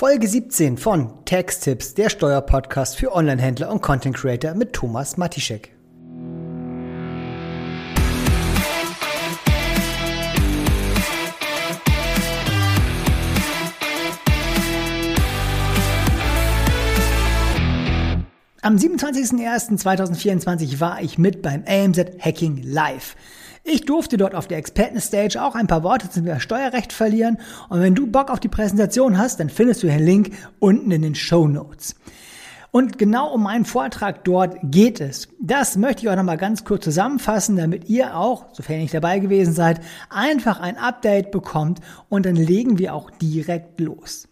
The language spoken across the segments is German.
Folge 17 von Tax-Tips, der Steuerpodcast für Online-Händler und Content Creator mit Thomas Matischek. Am 27.01.2024 war ich mit beim AMZ Hacking Live. Ich durfte dort auf der Experten-Stage auch ein paar Worte zum Steuerrecht verlieren und wenn du Bock auf die Präsentation hast, dann findest du den Link unten in den Show Notes. Und genau um meinen Vortrag dort geht es. Das möchte ich auch nochmal ganz kurz zusammenfassen, damit ihr auch, sofern ihr nicht dabei gewesen seid, einfach ein Update bekommt und dann legen wir auch direkt los.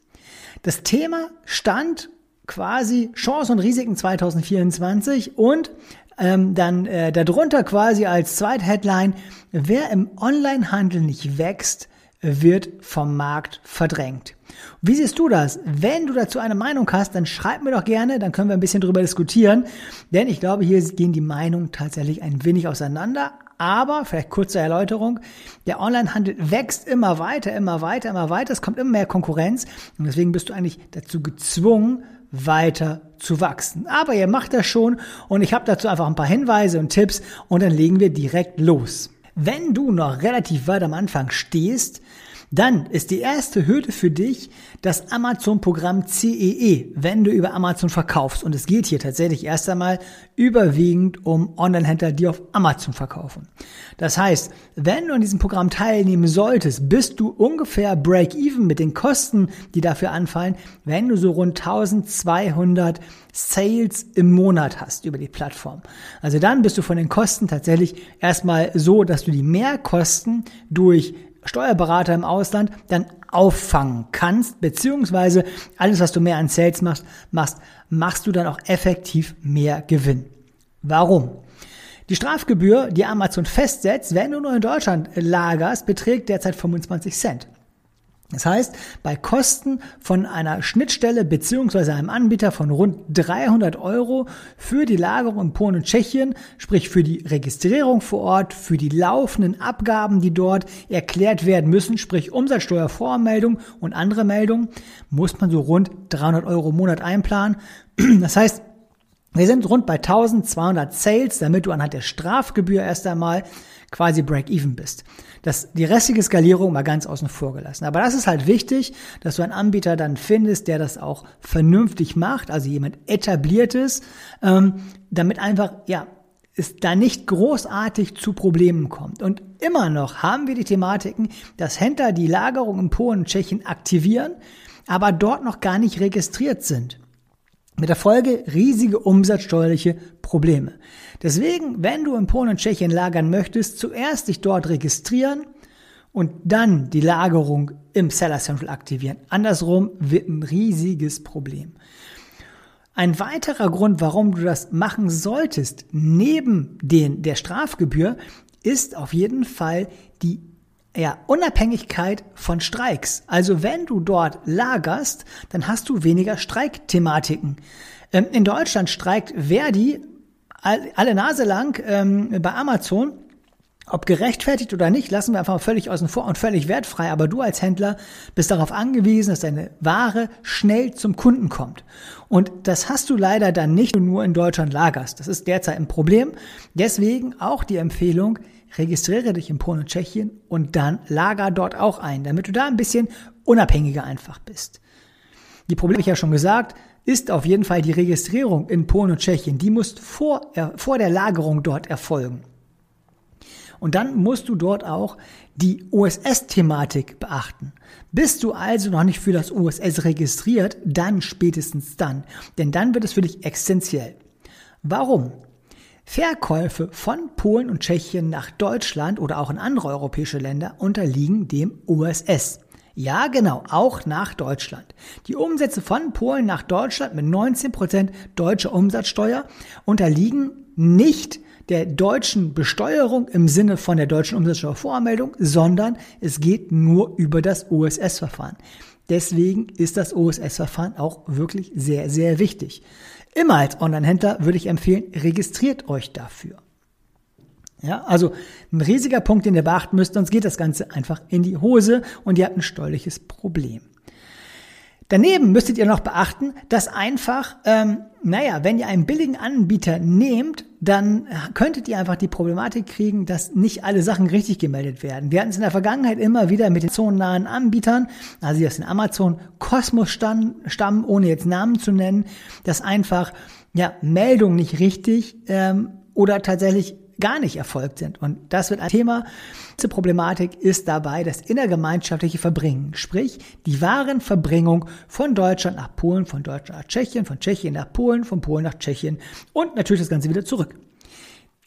Das Thema stand quasi Chancen und Risiken 2024 und ähm, dann äh, darunter quasi als Zweitheadline, wer im Onlinehandel nicht wächst, wird vom Markt verdrängt. Wie siehst du das? Wenn du dazu eine Meinung hast, dann schreib mir doch gerne, dann können wir ein bisschen drüber diskutieren, denn ich glaube, hier gehen die Meinungen tatsächlich ein wenig auseinander. Aber, vielleicht kurze Erläuterung, der Onlinehandel wächst immer weiter, immer weiter, immer weiter, es kommt immer mehr Konkurrenz und deswegen bist du eigentlich dazu gezwungen, weiter zu wachsen. Aber ihr macht das schon und ich habe dazu einfach ein paar Hinweise und Tipps und dann legen wir direkt los. Wenn du noch relativ weit am Anfang stehst, dann ist die erste Hürde für dich das Amazon-Programm CEE, e, wenn du über Amazon verkaufst. Und es geht hier tatsächlich erst einmal überwiegend um Online-Händler, die auf Amazon verkaufen. Das heißt, wenn du an diesem Programm teilnehmen solltest, bist du ungefähr break-even mit den Kosten, die dafür anfallen, wenn du so rund 1200 Sales im Monat hast über die Plattform. Also dann bist du von den Kosten tatsächlich erstmal so, dass du die Mehrkosten durch Steuerberater im Ausland dann auffangen kannst, beziehungsweise alles, was du mehr an Sales machst, machst, machst du dann auch effektiv mehr Gewinn. Warum? Die Strafgebühr, die Amazon festsetzt, wenn du nur in Deutschland lagerst, beträgt derzeit 25 Cent. Das heißt, bei Kosten von einer Schnittstelle beziehungsweise einem Anbieter von rund 300 Euro für die Lagerung in Polen und Tschechien, sprich für die Registrierung vor Ort, für die laufenden Abgaben, die dort erklärt werden müssen, sprich Umsatzsteuervoranmeldung und andere Meldungen, muss man so rund 300 Euro im Monat einplanen. Das heißt, wir sind rund bei 1200 Sales, damit du anhand der Strafgebühr erst einmal quasi Break-Even bist. Das, die restliche Skalierung mal ganz außen vor gelassen. Aber das ist halt wichtig, dass du einen Anbieter dann findest, der das auch vernünftig macht, also jemand etabliertes, ähm, damit einfach, ja, es da nicht großartig zu Problemen kommt. Und immer noch haben wir die Thematiken, dass Händler die Lagerung in Polen und Tschechien aktivieren, aber dort noch gar nicht registriert sind. Mit der Folge riesige umsatzsteuerliche Probleme. Deswegen, wenn du in Polen und Tschechien lagern möchtest, zuerst dich dort registrieren und dann die Lagerung im Seller Central aktivieren. Andersrum wird ein riesiges Problem. Ein weiterer Grund, warum du das machen solltest, neben den, der Strafgebühr, ist auf jeden Fall die ja, Unabhängigkeit von Streiks. Also wenn du dort lagerst, dann hast du weniger Streikthematiken. Ähm, in Deutschland streikt Verdi alle Nase lang ähm, bei Amazon. Ob gerechtfertigt oder nicht, lassen wir einfach mal völlig außen vor und völlig wertfrei. Aber du als Händler bist darauf angewiesen, dass deine Ware schnell zum Kunden kommt. Und das hast du leider dann nicht nur in Deutschland lagerst. Das ist derzeit ein Problem. Deswegen auch die Empfehlung, registriere dich in Polen und Tschechien und dann lager dort auch ein, damit du da ein bisschen unabhängiger einfach bist. Die Probleme ich ja schon gesagt, ist auf jeden Fall die Registrierung in Polen und Tschechien. Die muss vor, äh, vor der Lagerung dort erfolgen. Und dann musst du dort auch die OSS-Thematik beachten. Bist du also noch nicht für das OSS registriert, dann spätestens dann. Denn dann wird es für dich essentiell. Warum? Verkäufe von Polen und Tschechien nach Deutschland oder auch in andere europäische Länder unterliegen dem OSS. Ja, genau, auch nach Deutschland. Die Umsätze von Polen nach Deutschland mit 19% deutscher Umsatzsteuer unterliegen nicht der deutschen Besteuerung im Sinne von der deutschen Umsatzsteuervoranmeldung, sondern es geht nur über das OSS-Verfahren. Deswegen ist das OSS-Verfahren auch wirklich sehr, sehr wichtig. Immer als Online-Händler würde ich empfehlen, registriert euch dafür. Ja, also ein riesiger Punkt, den ihr beachten müsst, sonst geht das Ganze einfach in die Hose und ihr habt ein steuerliches Problem. Daneben müsstet ihr noch beachten, dass einfach, ähm, naja, wenn ihr einen billigen Anbieter nehmt, dann könntet ihr einfach die Problematik kriegen, dass nicht alle Sachen richtig gemeldet werden. Wir hatten es in der Vergangenheit immer wieder mit den zonennahen Anbietern, also die aus den Amazon Kosmos stammen, ohne jetzt Namen zu nennen, dass einfach ja Meldungen nicht richtig ähm, oder tatsächlich gar nicht erfolgt sind. Und das wird ein Thema. Diese Problematik ist dabei das innergemeinschaftliche Verbringen, sprich die Warenverbringung von Deutschland nach Polen, von Deutschland nach Tschechien, von Tschechien nach Polen, von Polen nach Tschechien und natürlich das Ganze wieder zurück.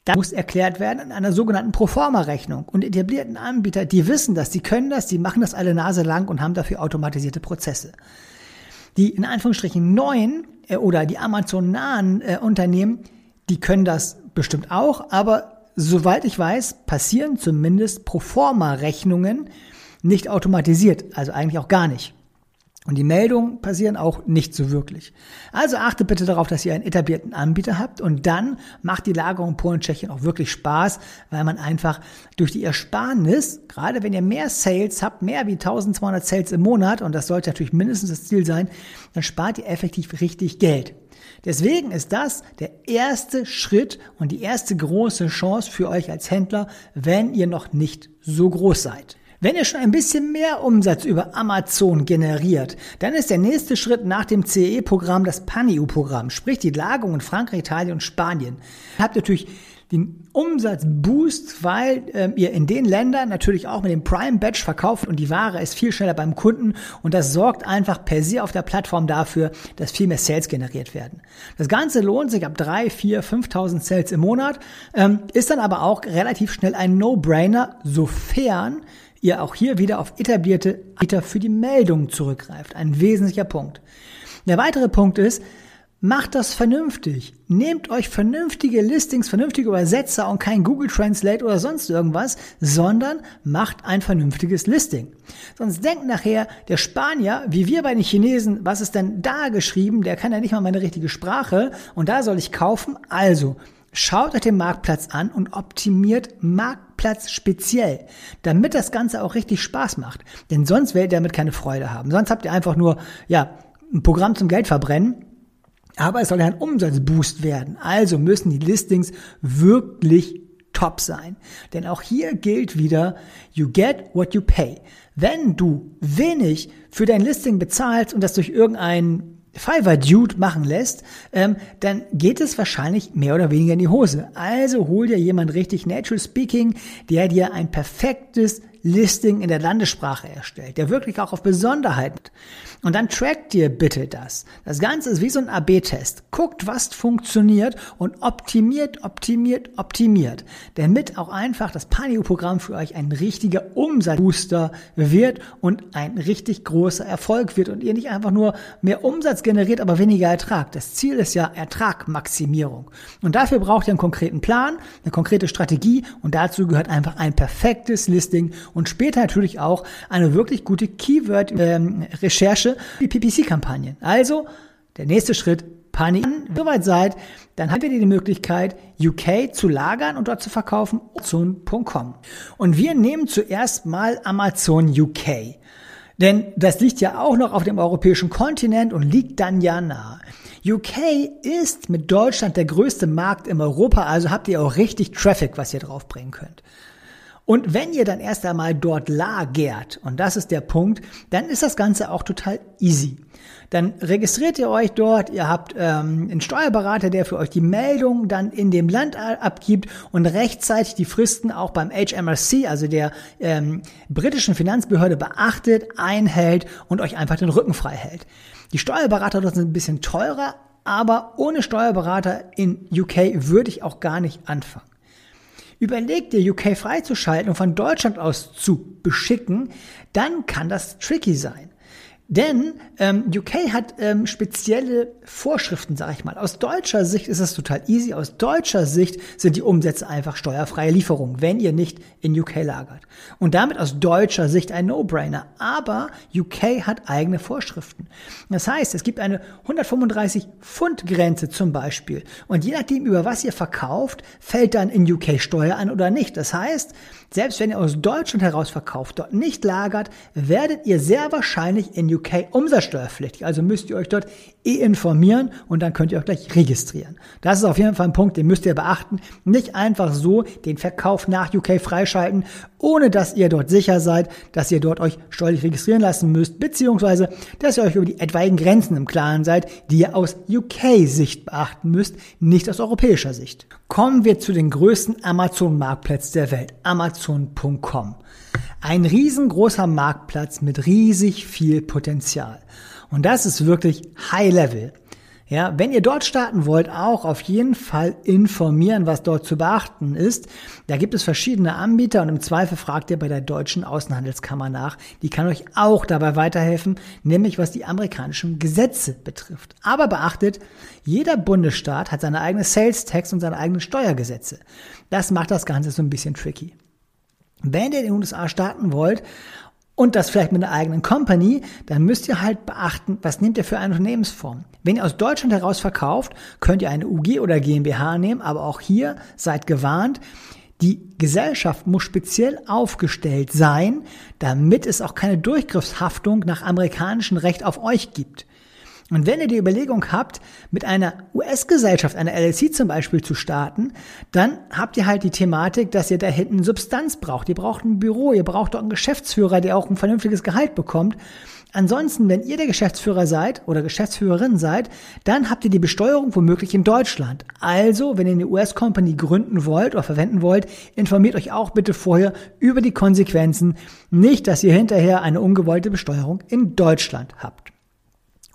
Das muss erklärt werden in einer sogenannten Proforma-Rechnung. Und etablierten Anbieter, die wissen das, die können das, die machen das alle Nase lang und haben dafür automatisierte Prozesse. Die in Anführungsstrichen neuen äh, oder die Amazon-nahen äh, Unternehmen, die können das bestimmt auch, aber soweit ich weiß, passieren zumindest Proforma-Rechnungen nicht automatisiert, also eigentlich auch gar nicht. Und die Meldungen passieren auch nicht so wirklich. Also achtet bitte darauf, dass ihr einen etablierten Anbieter habt und dann macht die Lagerung Polen, Tschechien auch wirklich Spaß, weil man einfach durch die Ersparnis, gerade wenn ihr mehr Sales habt, mehr wie 1200 Sales im Monat, und das sollte natürlich mindestens das Ziel sein, dann spart ihr effektiv richtig Geld. Deswegen ist das der erste Schritt und die erste große Chance für euch als Händler, wenn ihr noch nicht so groß seid. Wenn ihr schon ein bisschen mehr Umsatz über Amazon generiert, dann ist der nächste Schritt nach dem CE-Programm das PANIU-Programm, sprich die Lagerung in Frankreich, Italien und Spanien. Ihr habt natürlich den Umsatzboost, weil ähm, ihr in den Ländern natürlich auch mit dem Prime Badge verkauft und die Ware ist viel schneller beim Kunden und das sorgt einfach per se auf der Plattform dafür, dass viel mehr Sales generiert werden. Das Ganze lohnt sich ab drei, vier, 5.000 Sales im Monat, ähm, ist dann aber auch relativ schnell ein No-Brainer, sofern ihr auch hier wieder auf etablierte Anbieter für die Meldung zurückgreift. Ein wesentlicher Punkt. Der weitere Punkt ist, Macht das vernünftig. Nehmt euch vernünftige Listings, vernünftige Übersetzer und kein Google Translate oder sonst irgendwas, sondern macht ein vernünftiges Listing. Sonst denkt nachher der Spanier, wie wir bei den Chinesen, was ist denn da geschrieben? Der kann ja nicht mal meine richtige Sprache und da soll ich kaufen. Also, schaut euch den Marktplatz an und optimiert Marktplatz speziell, damit das Ganze auch richtig Spaß macht. Denn sonst werdet ihr damit keine Freude haben. Sonst habt ihr einfach nur, ja, ein Programm zum Geld verbrennen aber es soll ja ein Umsatzboost werden. Also müssen die Listings wirklich top sein. Denn auch hier gilt wieder, you get what you pay. Wenn du wenig für dein Listing bezahlst und das durch irgendeinen Fiverr-Dude machen lässt, ähm, dann geht es wahrscheinlich mehr oder weniger in die Hose. Also hol dir jemand richtig natural speaking, der dir ein perfektes Listing in der Landessprache erstellt, der wirklich auch auf Besonderheiten. Und dann trackt dir bitte das. Das Ganze ist wie so ein AB-Test. Guckt, was funktioniert und optimiert, optimiert, optimiert. Damit auch einfach das Panio-Programm für euch ein richtiger Umsatzbooster wird und ein richtig großer Erfolg wird und ihr nicht einfach nur mehr Umsatz generiert, aber weniger Ertrag. Das Ziel ist ja Ertragmaximierung. Und dafür braucht ihr einen konkreten Plan, eine konkrete Strategie und dazu gehört einfach ein perfektes Listing und später natürlich auch eine wirklich gute Keyword-Recherche für PPC-Kampagnen. Also der nächste Schritt, Panik. Soweit seid, dann habt ihr die Möglichkeit, UK zu lagern und dort zu verkaufen, Amazon.com. Und wir nehmen zuerst mal Amazon UK. Denn das liegt ja auch noch auf dem europäischen Kontinent und liegt dann ja nahe. UK ist mit Deutschland der größte Markt in Europa, also habt ihr auch richtig Traffic, was ihr draufbringen könnt. Und wenn ihr dann erst einmal dort lagert, und das ist der Punkt, dann ist das Ganze auch total easy. Dann registriert ihr euch dort, ihr habt ähm, einen Steuerberater, der für euch die Meldung dann in dem Land abgibt und rechtzeitig die Fristen auch beim HMRC, also der ähm, britischen Finanzbehörde, beachtet, einhält und euch einfach den Rücken frei hält. Die Steuerberater dort sind ein bisschen teurer, aber ohne Steuerberater in UK würde ich auch gar nicht anfangen. Überlegt dir, UK freizuschalten und von Deutschland aus zu beschicken, dann kann das tricky sein. Denn ähm, UK hat ähm, spezielle Vorschriften, sage ich mal. Aus deutscher Sicht ist es total easy. Aus deutscher Sicht sind die Umsätze einfach steuerfreie Lieferungen, wenn ihr nicht in UK lagert. Und damit aus deutscher Sicht ein No-Brainer. Aber UK hat eigene Vorschriften. Das heißt, es gibt eine 135 Pfund Grenze zum Beispiel. Und je nachdem, über was ihr verkauft, fällt dann in UK Steuer an oder nicht. Das heißt, selbst wenn ihr aus Deutschland heraus verkauft, dort nicht lagert, werdet ihr sehr wahrscheinlich in UK UK umsatzsteuerpflichtig. Also müsst ihr euch dort eh informieren und dann könnt ihr auch gleich registrieren. Das ist auf jeden Fall ein Punkt, den müsst ihr beachten. Nicht einfach so den Verkauf nach UK freischalten, ohne dass ihr dort sicher seid, dass ihr dort euch steuerlich registrieren lassen müsst, beziehungsweise dass ihr euch über die etwaigen Grenzen im Klaren seid, die ihr aus UK-Sicht beachten müsst, nicht aus europäischer Sicht. Kommen wir zu den größten Amazon-Marktplätzen der Welt, amazon.com. Ein riesengroßer Marktplatz mit riesig viel Potenzial. Und das ist wirklich High Level. Ja, wenn ihr dort starten wollt, auch auf jeden Fall informieren, was dort zu beachten ist. Da gibt es verschiedene Anbieter und im Zweifel fragt ihr bei der deutschen Außenhandelskammer nach. Die kann euch auch dabei weiterhelfen, nämlich was die amerikanischen Gesetze betrifft. Aber beachtet, jeder Bundesstaat hat seine eigene Sales Tax und seine eigenen Steuergesetze. Das macht das Ganze so ein bisschen tricky. Wenn ihr in den USA starten wollt und das vielleicht mit einer eigenen Company, dann müsst ihr halt beachten, was nehmt ihr für eine Unternehmensform. Wenn ihr aus Deutschland heraus verkauft, könnt ihr eine UG oder GmbH nehmen, aber auch hier seid gewarnt, die Gesellschaft muss speziell aufgestellt sein, damit es auch keine Durchgriffshaftung nach amerikanischem Recht auf euch gibt. Und wenn ihr die Überlegung habt, mit einer US-Gesellschaft, einer LLC zum Beispiel zu starten, dann habt ihr halt die Thematik, dass ihr da hinten Substanz braucht. Ihr braucht ein Büro, ihr braucht auch einen Geschäftsführer, der auch ein vernünftiges Gehalt bekommt. Ansonsten, wenn ihr der Geschäftsführer seid oder Geschäftsführerin seid, dann habt ihr die Besteuerung womöglich in Deutschland. Also, wenn ihr eine US-Company gründen wollt oder verwenden wollt, informiert euch auch bitte vorher über die Konsequenzen. Nicht, dass ihr hinterher eine ungewollte Besteuerung in Deutschland habt.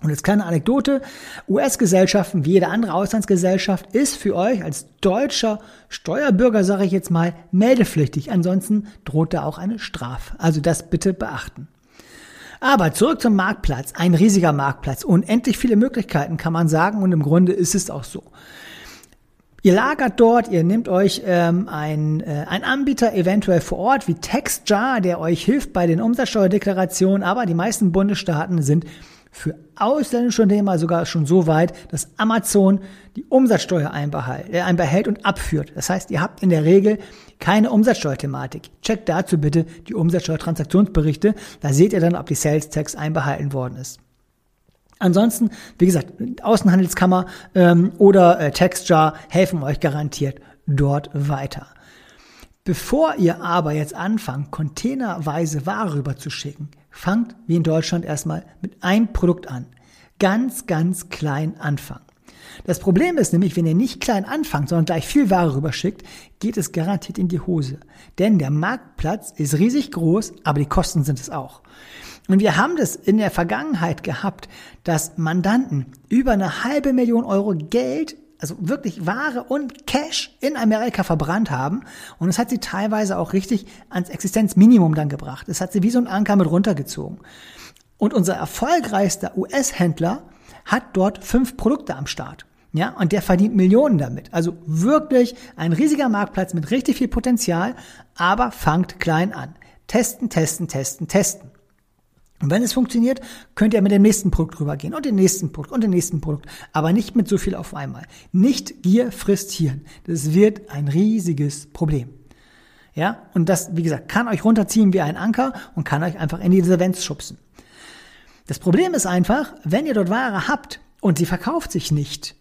Und jetzt kleine Anekdote. US-Gesellschaften, wie jede andere Auslandsgesellschaft, ist für euch als deutscher Steuerbürger, sage ich jetzt mal, meldepflichtig. Ansonsten droht da auch eine Strafe. Also das bitte beachten. Aber zurück zum Marktplatz. Ein riesiger Marktplatz. Unendlich viele Möglichkeiten kann man sagen und im Grunde ist es auch so. Ihr lagert dort, ihr nehmt euch ähm, ein, äh, Anbieter eventuell vor Ort wie TextJar, der euch hilft bei den Umsatzsteuerdeklarationen, aber die meisten Bundesstaaten sind für ausländische Unternehmer sogar schon so weit, dass Amazon die Umsatzsteuer einbehält, äh, einbehält und abführt. Das heißt, ihr habt in der Regel keine Umsatzsteuerthematik. Checkt dazu bitte die Umsatzsteuertransaktionsberichte. Da seht ihr dann, ob die Sales Tax einbehalten worden ist. Ansonsten, wie gesagt, Außenhandelskammer ähm, oder äh, Textjar helfen euch garantiert dort weiter. Bevor ihr aber jetzt anfangt, containerweise Ware rüberzuschicken, Fangt wie in Deutschland erstmal mit einem Produkt an. Ganz, ganz klein anfangen. Das Problem ist nämlich, wenn ihr nicht klein anfangt, sondern gleich viel Ware rüberschickt, geht es garantiert in die Hose. Denn der Marktplatz ist riesig groß, aber die Kosten sind es auch. Und wir haben das in der Vergangenheit gehabt, dass Mandanten über eine halbe Million Euro Geld also wirklich Ware und Cash in Amerika verbrannt haben. Und es hat sie teilweise auch richtig ans Existenzminimum dann gebracht. Es hat sie wie so ein Anker mit runtergezogen. Und unser erfolgreichster US-Händler hat dort fünf Produkte am Start. Ja, und der verdient Millionen damit. Also wirklich ein riesiger Marktplatz mit richtig viel Potenzial, aber fangt klein an. Testen, testen, testen, testen. Und wenn es funktioniert, könnt ihr mit dem nächsten Produkt rübergehen und dem nächsten Produkt und dem nächsten Produkt, aber nicht mit so viel auf einmal. Nicht Gier frisst Hirn. Das wird ein riesiges Problem. Ja, und das, wie gesagt, kann euch runterziehen wie ein Anker und kann euch einfach in die Insolvenz schubsen. Das Problem ist einfach, wenn ihr dort Ware habt und sie verkauft sich nicht,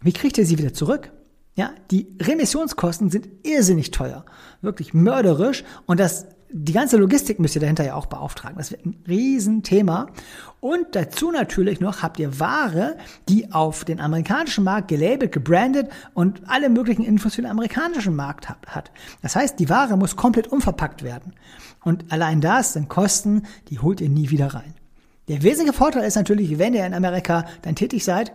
wie kriegt ihr sie wieder zurück? Ja, die Remissionskosten sind irrsinnig teuer, wirklich mörderisch und das die ganze Logistik müsst ihr dahinter ja auch beauftragen. Das wird ein Riesenthema. Und dazu natürlich noch habt ihr Ware, die auf den amerikanischen Markt gelabelt, gebrandet und alle möglichen Infos für den amerikanischen Markt hat. Das heißt, die Ware muss komplett umverpackt werden. Und allein das sind Kosten, die holt ihr nie wieder rein. Der wesentliche Vorteil ist natürlich, wenn ihr in Amerika dann tätig seid,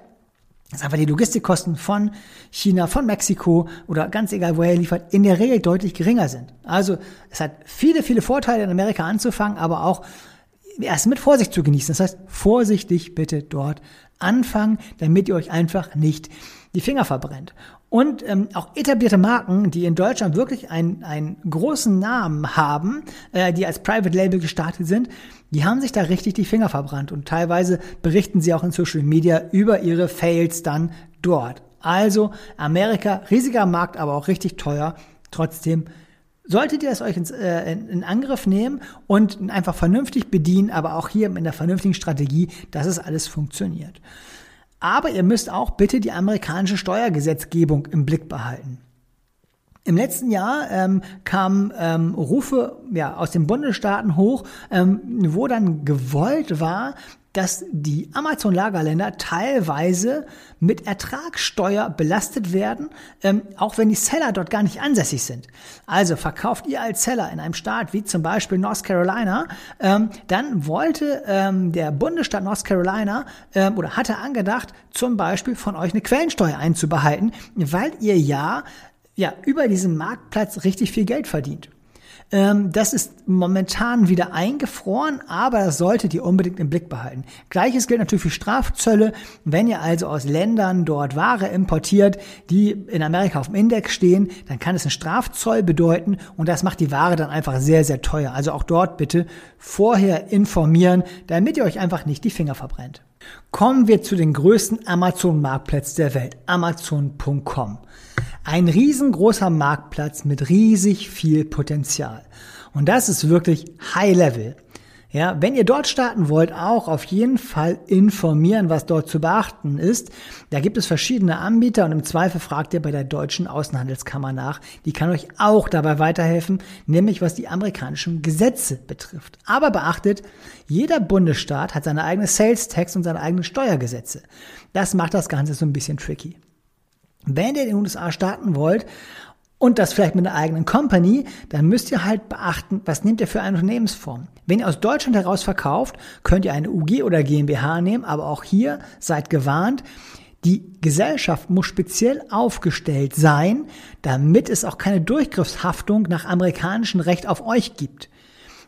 dass einfach die Logistikkosten von China, von Mexiko oder ganz egal, woher ihr liefert, in der Regel deutlich geringer sind. Also es hat viele, viele Vorteile in Amerika anzufangen, aber auch erst mit Vorsicht zu genießen. Das heißt, vorsichtig bitte dort anfangen, damit ihr euch einfach nicht die Finger verbrennt. Und ähm, auch etablierte Marken, die in Deutschland wirklich einen, einen großen Namen haben, äh, die als Private Label gestartet sind, die haben sich da richtig die Finger verbrannt und teilweise berichten sie auch in Social Media über ihre Fails dann dort. Also Amerika, riesiger Markt, aber auch richtig teuer. Trotzdem solltet ihr es euch ins, äh, in, in Angriff nehmen und einfach vernünftig bedienen, aber auch hier mit einer vernünftigen Strategie, dass es alles funktioniert. Aber ihr müsst auch bitte die amerikanische Steuergesetzgebung im Blick behalten. Im letzten Jahr ähm, kamen ähm, Rufe ja, aus den Bundesstaaten hoch, ähm, wo dann gewollt war, dass die Amazon-Lagerländer teilweise mit Ertragssteuer belastet werden, ähm, auch wenn die Seller dort gar nicht ansässig sind. Also verkauft ihr als Seller in einem Staat wie zum Beispiel North Carolina, ähm, dann wollte ähm, der Bundesstaat North Carolina ähm, oder hatte angedacht, zum Beispiel von euch eine Quellensteuer einzubehalten, weil ihr ja ja, über diesen Marktplatz richtig viel Geld verdient. Ähm, das ist momentan wieder eingefroren, aber das solltet ihr unbedingt im Blick behalten. Gleiches gilt natürlich für Strafzölle. Wenn ihr also aus Ländern dort Ware importiert, die in Amerika auf dem Index stehen, dann kann es einen Strafzoll bedeuten und das macht die Ware dann einfach sehr, sehr teuer. Also auch dort bitte vorher informieren, damit ihr euch einfach nicht die Finger verbrennt. Kommen wir zu den größten Amazon-Marktplätzen der Welt, Amazon.com. Ein riesengroßer Marktplatz mit riesig viel Potenzial. Und das ist wirklich High Level. Ja, wenn ihr dort starten wollt, auch auf jeden Fall informieren, was dort zu beachten ist. Da gibt es verschiedene Anbieter und im Zweifel fragt ihr bei der deutschen Außenhandelskammer nach. Die kann euch auch dabei weiterhelfen, nämlich was die amerikanischen Gesetze betrifft. Aber beachtet, jeder Bundesstaat hat seine eigene Sales Tax und seine eigenen Steuergesetze. Das macht das Ganze so ein bisschen tricky. Wenn ihr in den USA starten wollt und das vielleicht mit einer eigenen Company, dann müsst ihr halt beachten, was nehmt ihr für eine Unternehmensform. Wenn ihr aus Deutschland heraus verkauft, könnt ihr eine UG oder GmbH nehmen, aber auch hier seid gewarnt, die Gesellschaft muss speziell aufgestellt sein, damit es auch keine Durchgriffshaftung nach amerikanischem Recht auf euch gibt.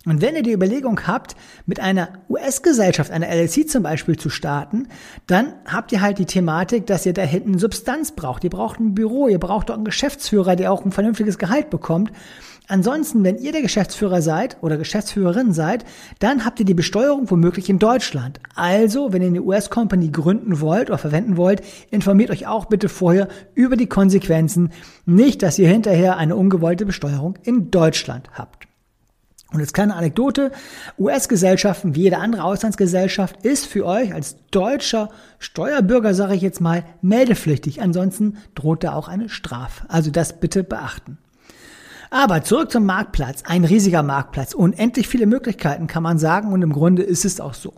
Und wenn ihr die Überlegung habt, mit einer US-Gesellschaft, einer LLC zum Beispiel zu starten, dann habt ihr halt die Thematik, dass ihr da hinten Substanz braucht. Ihr braucht ein Büro, ihr braucht auch einen Geschäftsführer, der auch ein vernünftiges Gehalt bekommt. Ansonsten, wenn ihr der Geschäftsführer seid oder Geschäftsführerin seid, dann habt ihr die Besteuerung womöglich in Deutschland. Also, wenn ihr eine US-Company gründen wollt oder verwenden wollt, informiert euch auch bitte vorher über die Konsequenzen. Nicht, dass ihr hinterher eine ungewollte Besteuerung in Deutschland habt. Und jetzt kleine Anekdote. US-Gesellschaften wie jede andere Auslandsgesellschaft ist für euch als deutscher Steuerbürger, sage ich jetzt mal, meldepflichtig. Ansonsten droht da auch eine Strafe. Also das bitte beachten. Aber zurück zum Marktplatz. Ein riesiger Marktplatz. Unendlich viele Möglichkeiten kann man sagen und im Grunde ist es auch so.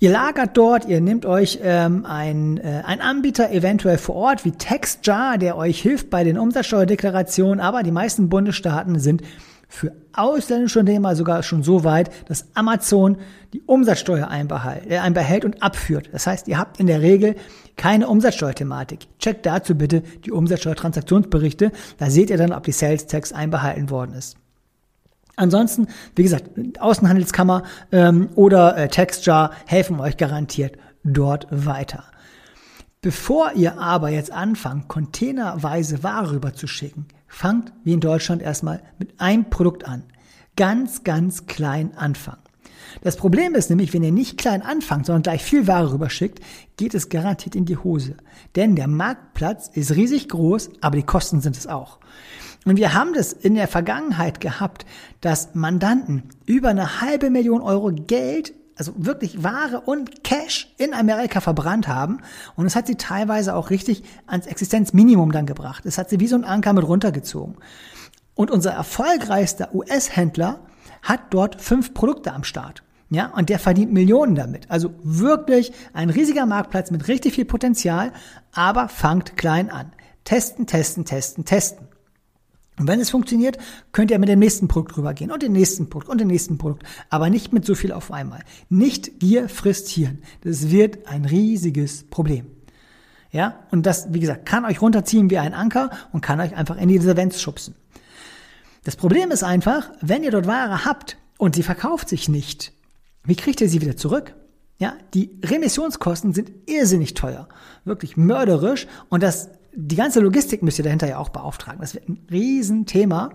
Ihr lagert dort, ihr nehmt euch ähm, ein, äh, Anbieter eventuell vor Ort wie TextJar, der euch hilft bei den Umsatzsteuerdeklarationen, aber die meisten Bundesstaaten sind für ausländische Unternehmer sogar schon so weit, dass Amazon die Umsatzsteuer einbehält, äh, einbehält und abführt. Das heißt, ihr habt in der Regel keine Umsatzsteuerthematik. Checkt dazu bitte die Umsatzsteuertransaktionsberichte. Da seht ihr dann, ob die Sales Tax einbehalten worden ist. Ansonsten, wie gesagt, Außenhandelskammer ähm, oder äh, Textjar helfen euch garantiert dort weiter. Bevor ihr aber jetzt anfangt, containerweise Ware rüberzuschicken, fangt wie in Deutschland erstmal mit einem Produkt an. Ganz, ganz klein anfangen. Das Problem ist nämlich, wenn ihr nicht klein anfangt, sondern gleich viel Ware rüberschickt, geht es garantiert in die Hose. Denn der Marktplatz ist riesig groß, aber die Kosten sind es auch. Und wir haben das in der Vergangenheit gehabt, dass Mandanten über eine halbe Million Euro Geld also wirklich Ware und Cash in Amerika verbrannt haben. Und es hat sie teilweise auch richtig ans Existenzminimum dann gebracht. Es hat sie wie so ein Anker mit runtergezogen. Und unser erfolgreichster US-Händler hat dort fünf Produkte am Start. Ja, und der verdient Millionen damit. Also wirklich ein riesiger Marktplatz mit richtig viel Potenzial, aber fangt klein an. Testen, testen, testen, testen. Und wenn es funktioniert, könnt ihr mit dem nächsten Produkt rübergehen und dem nächsten Produkt und dem nächsten Produkt, aber nicht mit so viel auf einmal. Nicht Gier frisst Hirn. Das wird ein riesiges Problem. Ja, und das, wie gesagt, kann euch runterziehen wie ein Anker und kann euch einfach in die Insolvenz schubsen. Das Problem ist einfach, wenn ihr dort Ware habt und sie verkauft sich nicht, wie kriegt ihr sie wieder zurück? Ja, die Remissionskosten sind irrsinnig teuer, wirklich mörderisch und das die ganze Logistik müsst ihr dahinter ja auch beauftragen. Das wird ein Riesenthema.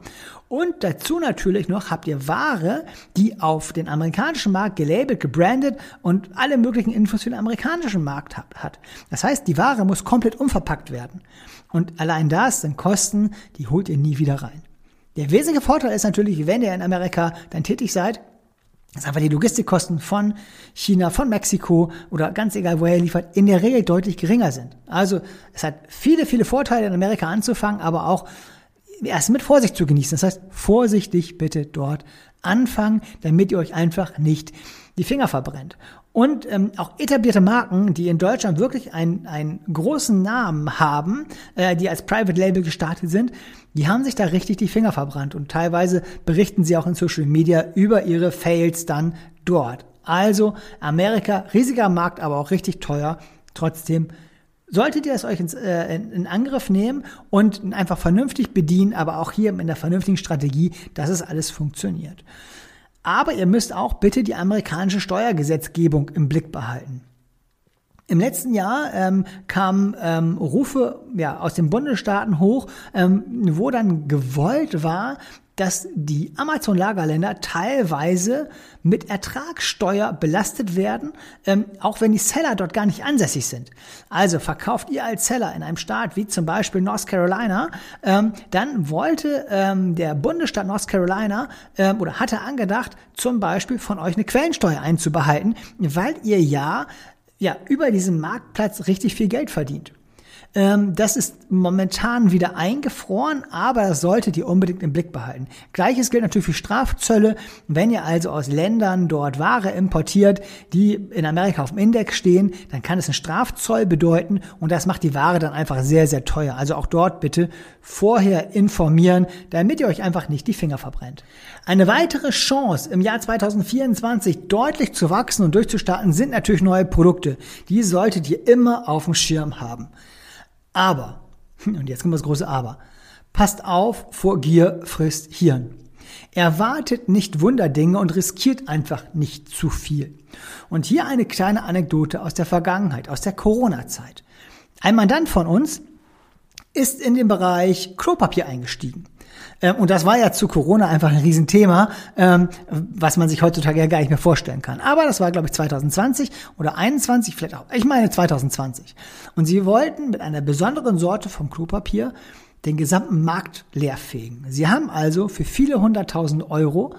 Und dazu natürlich noch habt ihr Ware, die auf den amerikanischen Markt gelabelt, gebrandet und alle möglichen Infos für den amerikanischen Markt hat. Das heißt, die Ware muss komplett umverpackt werden. Und allein das sind Kosten, die holt ihr nie wieder rein. Der wesentliche Vorteil ist natürlich, wenn ihr in Amerika dann tätig seid, dass einfach die Logistikkosten von China, von Mexiko oder ganz egal, woher ihr liefert, in der Regel deutlich geringer sind. Also es hat viele, viele Vorteile in Amerika anzufangen, aber auch erst mit Vorsicht zu genießen. Das heißt, vorsichtig bitte dort anfangen, damit ihr euch einfach nicht die Finger verbrennt. Und ähm, auch etablierte Marken, die in Deutschland wirklich einen, einen großen Namen haben, äh, die als Private Label gestartet sind, die haben sich da richtig die Finger verbrannt und teilweise berichten sie auch in Social Media über ihre Fails dann dort. Also Amerika, riesiger Markt, aber auch richtig teuer. Trotzdem solltet ihr es euch ins, äh, in, in Angriff nehmen und einfach vernünftig bedienen, aber auch hier in der vernünftigen Strategie, dass es alles funktioniert. Aber ihr müsst auch bitte die amerikanische Steuergesetzgebung im Blick behalten. Im letzten Jahr ähm, kamen ähm, Rufe ja, aus den Bundesstaaten hoch, ähm, wo dann gewollt war, dass die Amazon-Lagerländer teilweise mit Ertragssteuer belastet werden, ähm, auch wenn die Seller dort gar nicht ansässig sind. Also verkauft ihr als Seller in einem Staat wie zum Beispiel North Carolina, ähm, dann wollte ähm, der Bundesstaat North Carolina ähm, oder hatte angedacht, zum Beispiel von euch eine Quellensteuer einzubehalten, weil ihr ja ja über diesen Marktplatz richtig viel Geld verdient. Ähm, das ist momentan wieder eingefroren, aber das solltet ihr unbedingt im Blick behalten. Gleiches gilt natürlich für Strafzölle. Wenn ihr also aus Ländern dort Ware importiert, die in Amerika auf dem Index stehen, dann kann es einen Strafzoll bedeuten und das macht die Ware dann einfach sehr, sehr teuer. Also auch dort bitte vorher informieren, damit ihr euch einfach nicht die Finger verbrennt. Eine weitere Chance im Jahr 2024 deutlich zu wachsen und durchzustarten sind natürlich neue Produkte. Die solltet ihr immer auf dem Schirm haben. Aber, und jetzt kommt das große Aber, passt auf vor Gier frisst Hirn. Erwartet nicht Wunderdinge und riskiert einfach nicht zu viel. Und hier eine kleine Anekdote aus der Vergangenheit, aus der Corona-Zeit. Ein Mandant von uns ist in den Bereich Klopapier eingestiegen. Ähm, und das war ja zu Corona einfach ein Riesenthema, ähm, was man sich heutzutage ja gar nicht mehr vorstellen kann. Aber das war, glaube ich, 2020 oder 21, vielleicht auch. Ich meine 2020. Und sie wollten mit einer besonderen Sorte vom Klopapier den gesamten Markt leerfegen. Sie haben also für viele hunderttausend Euro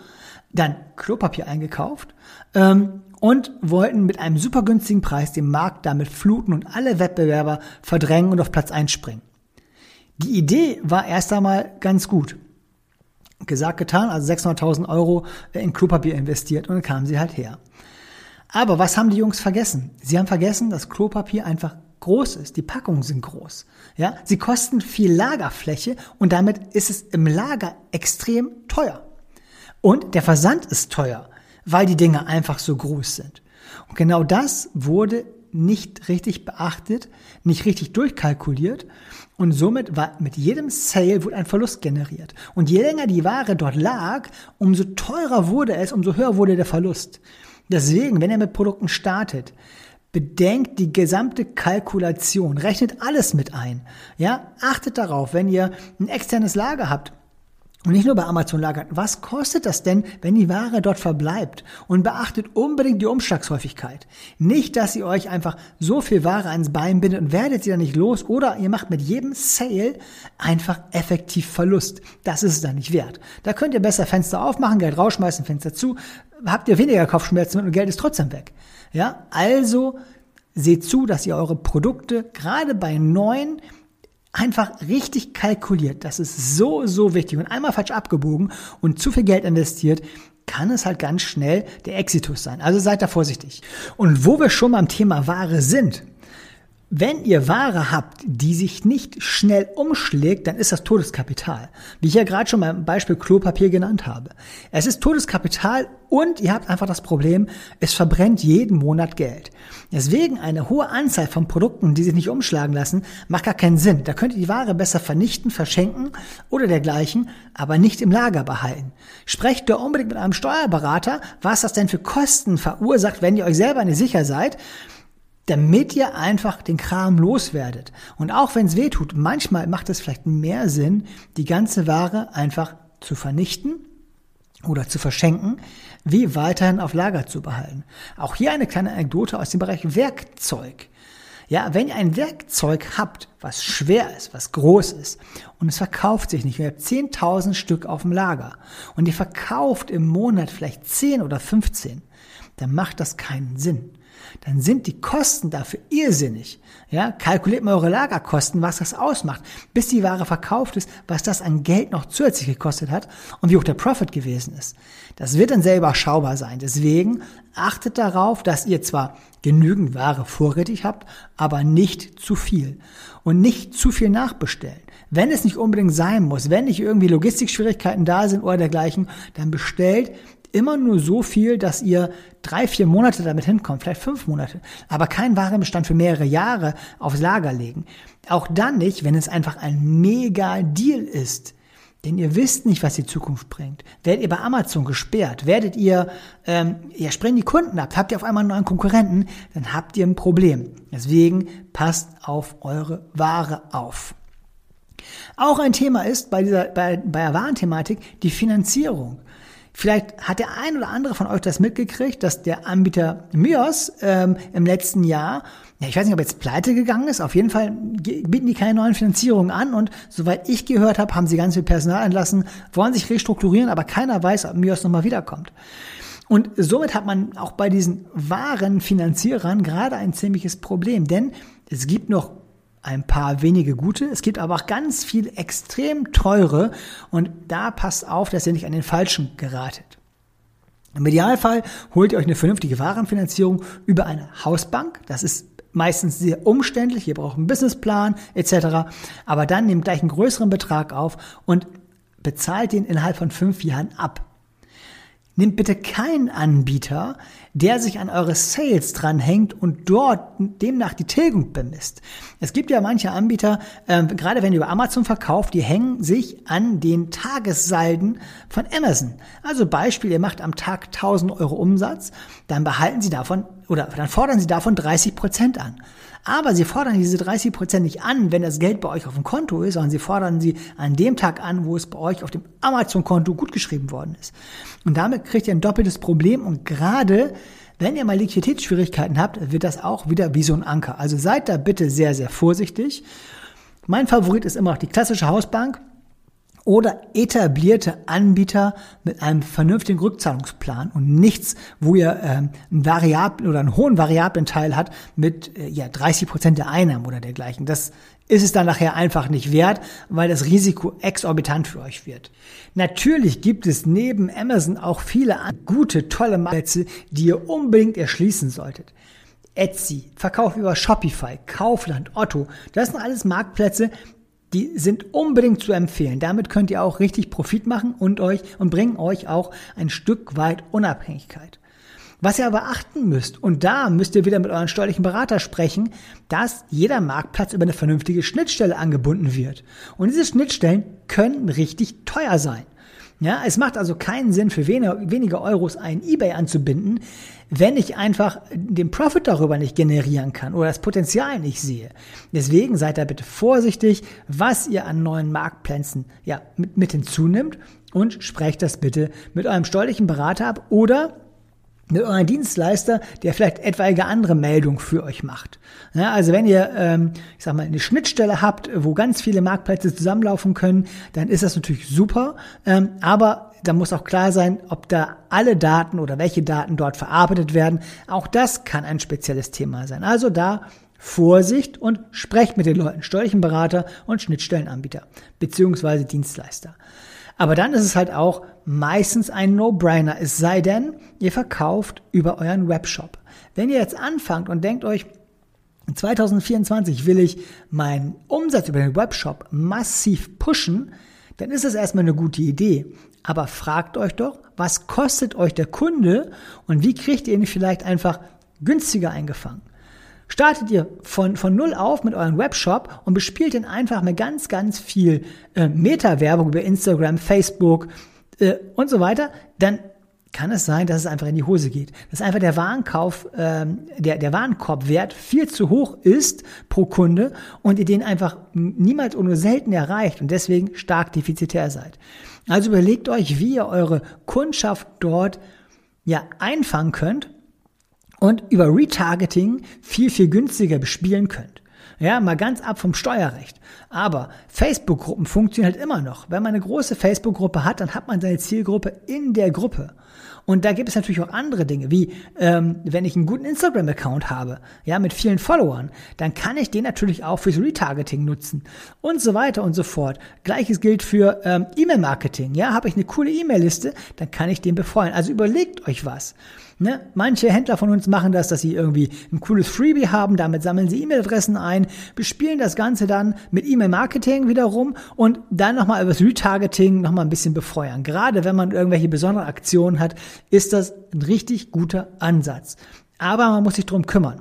dann Klopapier eingekauft ähm, und wollten mit einem super günstigen Preis den Markt damit fluten und alle Wettbewerber verdrängen und auf Platz einspringen. Die Idee war erst einmal ganz gut. Gesagt, getan, also 600.000 Euro in Klopapier investiert und dann kamen sie halt her. Aber was haben die Jungs vergessen? Sie haben vergessen, dass Klopapier einfach groß ist. Die Packungen sind groß. Ja, sie kosten viel Lagerfläche und damit ist es im Lager extrem teuer. Und der Versand ist teuer, weil die Dinge einfach so groß sind. Und genau das wurde nicht richtig beachtet, nicht richtig durchkalkuliert und somit war mit jedem Sale wurde ein Verlust generiert. Und je länger die Ware dort lag, umso teurer wurde es, umso höher wurde der Verlust. Deswegen, wenn ihr mit Produkten startet, bedenkt die gesamte Kalkulation, rechnet alles mit ein. Ja, achtet darauf, wenn ihr ein externes Lager habt, und nicht nur bei Amazon lagern. Was kostet das denn, wenn die Ware dort verbleibt? Und beachtet unbedingt die Umschlagshäufigkeit. Nicht, dass ihr euch einfach so viel Ware ans Bein bindet und werdet sie dann nicht los oder ihr macht mit jedem Sale einfach effektiv Verlust. Das ist es dann nicht wert. Da könnt ihr besser Fenster aufmachen, Geld rausschmeißen, Fenster zu. Habt ihr weniger Kopfschmerzen und Geld ist trotzdem weg. Ja, also seht zu, dass ihr eure Produkte gerade bei neuen einfach richtig kalkuliert. Das ist so, so wichtig. Und einmal falsch abgebogen und zu viel Geld investiert, kann es halt ganz schnell der Exitus sein. Also seid da vorsichtig. Und wo wir schon beim Thema Ware sind, wenn ihr Ware habt, die sich nicht schnell umschlägt, dann ist das Todeskapital. Wie ich ja gerade schon beim Beispiel Klopapier genannt habe. Es ist Todeskapital und ihr habt einfach das Problem, es verbrennt jeden Monat Geld. Deswegen eine hohe Anzahl von Produkten, die sich nicht umschlagen lassen, macht gar keinen Sinn. Da könnt ihr die Ware besser vernichten, verschenken oder dergleichen, aber nicht im Lager behalten. Sprecht da unbedingt mit einem Steuerberater, was das denn für Kosten verursacht, wenn ihr euch selber nicht sicher seid damit ihr einfach den Kram loswerdet. Und auch wenn es weh tut, manchmal macht es vielleicht mehr Sinn, die ganze Ware einfach zu vernichten oder zu verschenken, wie weiterhin auf Lager zu behalten. Auch hier eine kleine Anekdote aus dem Bereich Werkzeug. Ja, wenn ihr ein Werkzeug habt, was schwer ist, was groß ist und es verkauft sich nicht, ihr habt 10.000 Stück auf dem Lager und ihr verkauft im Monat vielleicht 10 oder 15, dann macht das keinen Sinn dann sind die Kosten dafür irrsinnig. Ja, kalkuliert mal eure Lagerkosten, was das ausmacht, bis die Ware verkauft ist, was das an Geld noch zusätzlich gekostet hat und wie hoch der Profit gewesen ist. Das wird dann sehr überschaubar sein. Deswegen achtet darauf, dass ihr zwar genügend Ware vorrätig habt, aber nicht zu viel und nicht zu viel nachbestellen. Wenn es nicht unbedingt sein muss, wenn nicht irgendwie Logistikschwierigkeiten da sind oder dergleichen, dann bestellt immer nur so viel, dass ihr drei, vier Monate damit hinkommt, vielleicht fünf Monate, aber keinen Warenbestand für mehrere Jahre aufs Lager legen. Auch dann nicht, wenn es einfach ein mega Deal ist. Denn ihr wisst nicht, was die Zukunft bringt. Werdet ihr bei Amazon gesperrt? Werdet ihr, ähm, ihr springen die Kunden ab? Habt ihr auf einmal einen neuen Konkurrenten? Dann habt ihr ein Problem. Deswegen passt auf eure Ware auf. Auch ein Thema ist bei dieser, bei, bei der Warenthematik die Finanzierung. Vielleicht hat der ein oder andere von euch das mitgekriegt, dass der Anbieter Mios ähm, im letzten Jahr, ja, ich weiß nicht, ob jetzt pleite gegangen ist, auf jeden Fall bieten die keine neuen Finanzierungen an und soweit ich gehört habe, haben sie ganz viel Personal entlassen, wollen sich restrukturieren, aber keiner weiß, ob Mios nochmal wiederkommt. Und somit hat man auch bei diesen wahren Finanzierern gerade ein ziemliches Problem, denn es gibt noch ein paar wenige gute. Es gibt aber auch ganz viel extrem teure und da passt auf, dass ihr nicht an den falschen geratet. Im Idealfall holt ihr euch eine vernünftige Warenfinanzierung über eine Hausbank. Das ist meistens sehr umständlich. Ihr braucht einen Businessplan etc. Aber dann nehmt gleich einen größeren Betrag auf und bezahlt den innerhalb von fünf Jahren ab. Nehmt bitte keinen Anbieter, der sich an eure Sales dranhängt und dort demnach die Tilgung bemisst. Es gibt ja manche Anbieter, äh, gerade wenn ihr über Amazon verkauft, die hängen sich an den Tagessalden von Amazon. Also Beispiel, ihr macht am Tag 1000 Euro Umsatz, dann behalten sie davon oder dann fordern sie davon 30 Prozent an. Aber sie fordern diese 30 Prozent nicht an, wenn das Geld bei euch auf dem Konto ist, sondern sie fordern sie an dem Tag an, wo es bei euch auf dem Amazon-Konto gutgeschrieben worden ist. Und damit kriegt ihr ein doppeltes Problem und gerade wenn ihr mal Liquiditätsschwierigkeiten habt, wird das auch wieder wie so ein Anker. Also seid da bitte sehr, sehr vorsichtig. Mein Favorit ist immer noch die klassische Hausbank oder etablierte Anbieter mit einem vernünftigen Rückzahlungsplan und nichts, wo ihr ähm, einen variablen oder einen hohen variablen Teil hat mit äh, ja 30 Prozent der Einnahmen oder dergleichen. Das ist es dann nachher einfach nicht wert, weil das Risiko exorbitant für euch wird. Natürlich gibt es neben Amazon auch viele gute, tolle Marktplätze, die ihr unbedingt erschließen solltet. Etsy, Verkauf über Shopify, Kaufland, Otto, das sind alles Marktplätze, die sind unbedingt zu empfehlen. Damit könnt ihr auch richtig Profit machen und euch und bringen euch auch ein Stück weit Unabhängigkeit. Was ihr aber achten müsst, und da müsst ihr wieder mit euren steuerlichen Berater sprechen, dass jeder Marktplatz über eine vernünftige Schnittstelle angebunden wird. Und diese Schnittstellen können richtig teuer sein. Ja, es macht also keinen Sinn, für weniger Euros ein eBay anzubinden, wenn ich einfach den Profit darüber nicht generieren kann oder das Potenzial nicht sehe. Deswegen seid da bitte vorsichtig, was ihr an neuen Marktplätzen ja, mit, mit hinzunimmt und sprecht das bitte mit eurem steuerlichen Berater ab oder eurem Dienstleister, der vielleicht etwaige andere Meldungen für euch macht. Ja, also wenn ihr, ähm, ich sag mal, eine Schnittstelle habt, wo ganz viele Marktplätze zusammenlaufen können, dann ist das natürlich super. Ähm, aber da muss auch klar sein, ob da alle Daten oder welche Daten dort verarbeitet werden. Auch das kann ein spezielles Thema sein. Also da Vorsicht und sprecht mit den Leuten, steuerlichen Berater und Schnittstellenanbieter beziehungsweise Dienstleister. Aber dann ist es halt auch meistens ein No-Brainer, es sei denn, ihr verkauft über euren Webshop. Wenn ihr jetzt anfangt und denkt euch, 2024 will ich meinen Umsatz über den Webshop massiv pushen, dann ist es erstmal eine gute Idee. Aber fragt euch doch, was kostet euch der Kunde und wie kriegt ihr ihn vielleicht einfach günstiger eingefangen? Startet ihr von, von null auf mit eurem Webshop und bespielt ihn einfach mit ganz, ganz viel äh, Meta-Werbung über Instagram, Facebook äh, und so weiter, dann kann es sein, dass es einfach in die Hose geht. Dass einfach der Warenkauf, ähm, der, der Warenkorbwert viel zu hoch ist pro Kunde und ihr den einfach niemals oder nur selten erreicht und deswegen stark defizitär seid. Also überlegt euch, wie ihr eure Kundschaft dort ja einfangen könnt und über Retargeting viel, viel günstiger bespielen könnt. Ja, mal ganz ab vom Steuerrecht. Aber Facebook-Gruppen funktionieren halt immer noch. Wenn man eine große Facebook-Gruppe hat, dann hat man seine Zielgruppe in der Gruppe. Und da gibt es natürlich auch andere Dinge, wie ähm, wenn ich einen guten Instagram-Account habe, ja, mit vielen Followern, dann kann ich den natürlich auch fürs Retargeting nutzen und so weiter und so fort. Gleiches gilt für ähm, E-Mail-Marketing, ja, habe ich eine coole E-Mail-Liste, dann kann ich den befreuen. Also überlegt euch was. Ne? Manche Händler von uns machen das, dass sie irgendwie ein cooles Freebie haben, damit sammeln sie E-Mail-Adressen ein, bespielen das Ganze dann mit E-Mail-Marketing wiederum und dann nochmal über das Retargeting nochmal ein bisschen befeuern. Gerade wenn man irgendwelche besonderen Aktionen hat, ist das ein richtig guter Ansatz. Aber man muss sich drum kümmern.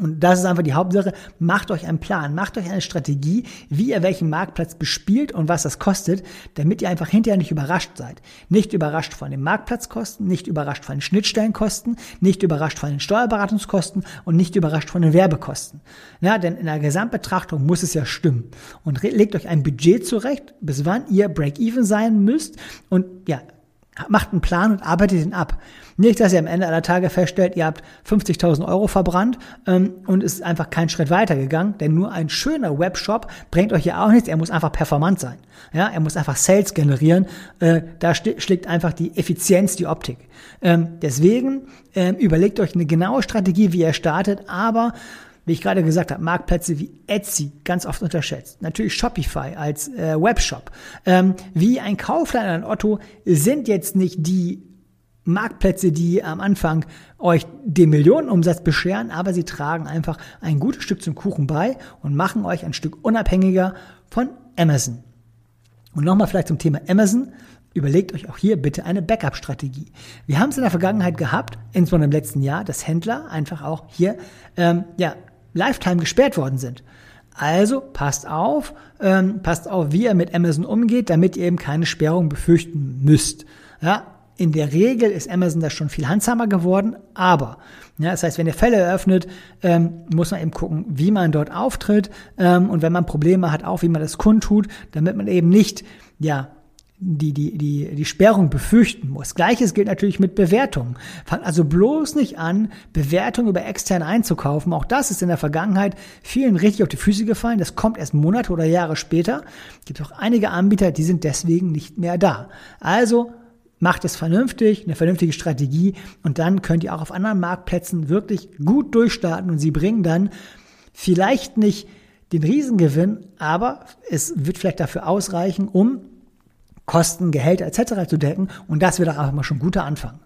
Und das ist einfach die Hauptsache. Macht euch einen Plan, macht euch eine Strategie, wie ihr welchen Marktplatz bespielt und was das kostet, damit ihr einfach hinterher nicht überrascht seid. Nicht überrascht von den Marktplatzkosten, nicht überrascht von den Schnittstellenkosten, nicht überrascht von den Steuerberatungskosten und nicht überrascht von den Werbekosten. Ja, denn in der Gesamtbetrachtung muss es ja stimmen. Und legt euch ein Budget zurecht, bis wann ihr Break-Even sein müsst und ja, macht einen Plan und arbeitet ihn ab. Nicht, dass ihr am Ende aller Tage feststellt, ihr habt 50.000 Euro verbrannt ähm, und ist einfach kein Schritt weitergegangen, denn nur ein schöner Webshop bringt euch ja auch nichts. Er muss einfach performant sein. Ja, er muss einfach Sales generieren. Äh, da schlägt einfach die Effizienz die Optik. Ähm, deswegen ähm, überlegt euch eine genaue Strategie, wie ihr startet, aber wie ich gerade gesagt habe, Marktplätze wie Etsy ganz oft unterschätzt. Natürlich Shopify als äh, Webshop. Ähm, wie ein Kaufland ein Otto sind jetzt nicht die Marktplätze, die am Anfang euch den Millionenumsatz bescheren, aber sie tragen einfach ein gutes Stück zum Kuchen bei und machen euch ein Stück unabhängiger von Amazon. Und nochmal vielleicht zum Thema Amazon. Überlegt euch auch hier bitte eine Backup-Strategie. Wir haben es in der Vergangenheit gehabt, insbesondere im letzten Jahr, dass Händler einfach auch hier ähm, ja, Lifetime gesperrt worden sind. Also passt auf, ähm, passt auf, wie ihr mit Amazon umgeht, damit ihr eben keine Sperrung befürchten müsst. Ja, in der Regel ist Amazon da schon viel handsamer geworden, aber ja, das heißt, wenn ihr Fälle eröffnet, ähm, muss man eben gucken, wie man dort auftritt ähm, und wenn man Probleme hat, auch wie man das kundtut, damit man eben nicht ja die, die, die, die Sperrung befürchten muss. Gleiches gilt natürlich mit Bewertungen. Fangt also bloß nicht an, Bewertungen über extern einzukaufen. Auch das ist in der Vergangenheit vielen richtig auf die Füße gefallen. Das kommt erst Monate oder Jahre später. Es gibt auch einige Anbieter, die sind deswegen nicht mehr da. Also macht es vernünftig, eine vernünftige Strategie und dann könnt ihr auch auf anderen Marktplätzen wirklich gut durchstarten und sie bringen dann vielleicht nicht den Riesengewinn, aber es wird vielleicht dafür ausreichen, um Kosten, Gehälter etc. zu decken und das wird auch einfach mal schon ein guter Anfang.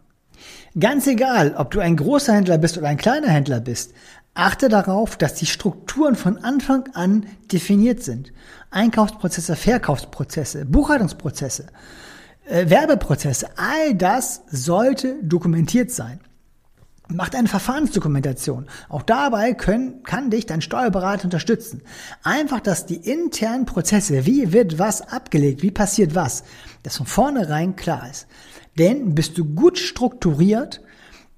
Ganz egal, ob du ein großer Händler bist oder ein kleiner Händler bist, achte darauf, dass die Strukturen von Anfang an definiert sind. Einkaufsprozesse, Verkaufsprozesse, Buchhaltungsprozesse. Äh, Werbeprozesse, all das sollte dokumentiert sein. Macht eine Verfahrensdokumentation. Auch dabei können, kann dich dein Steuerberater unterstützen. Einfach, dass die internen Prozesse, wie wird was abgelegt, wie passiert was, das von vornherein klar ist. Denn bist du gut strukturiert,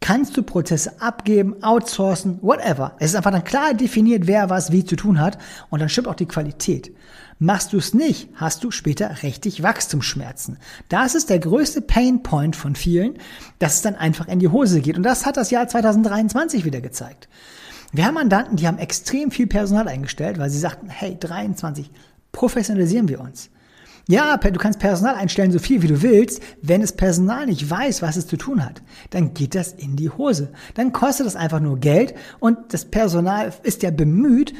kannst du Prozesse abgeben, outsourcen, whatever. Es ist einfach dann klar definiert, wer was wie zu tun hat und dann stimmt auch die Qualität. Machst du es nicht, hast du später richtig Wachstumsschmerzen. Das ist der größte Painpoint von vielen, dass es dann einfach in die Hose geht. Und das hat das Jahr 2023 wieder gezeigt. Wir haben Mandanten, die haben extrem viel Personal eingestellt, weil sie sagten, hey, 23, professionalisieren wir uns. Ja, du kannst Personal einstellen, so viel wie du willst. Wenn das Personal nicht weiß, was es zu tun hat, dann geht das in die Hose. Dann kostet das einfach nur Geld und das Personal ist ja bemüht,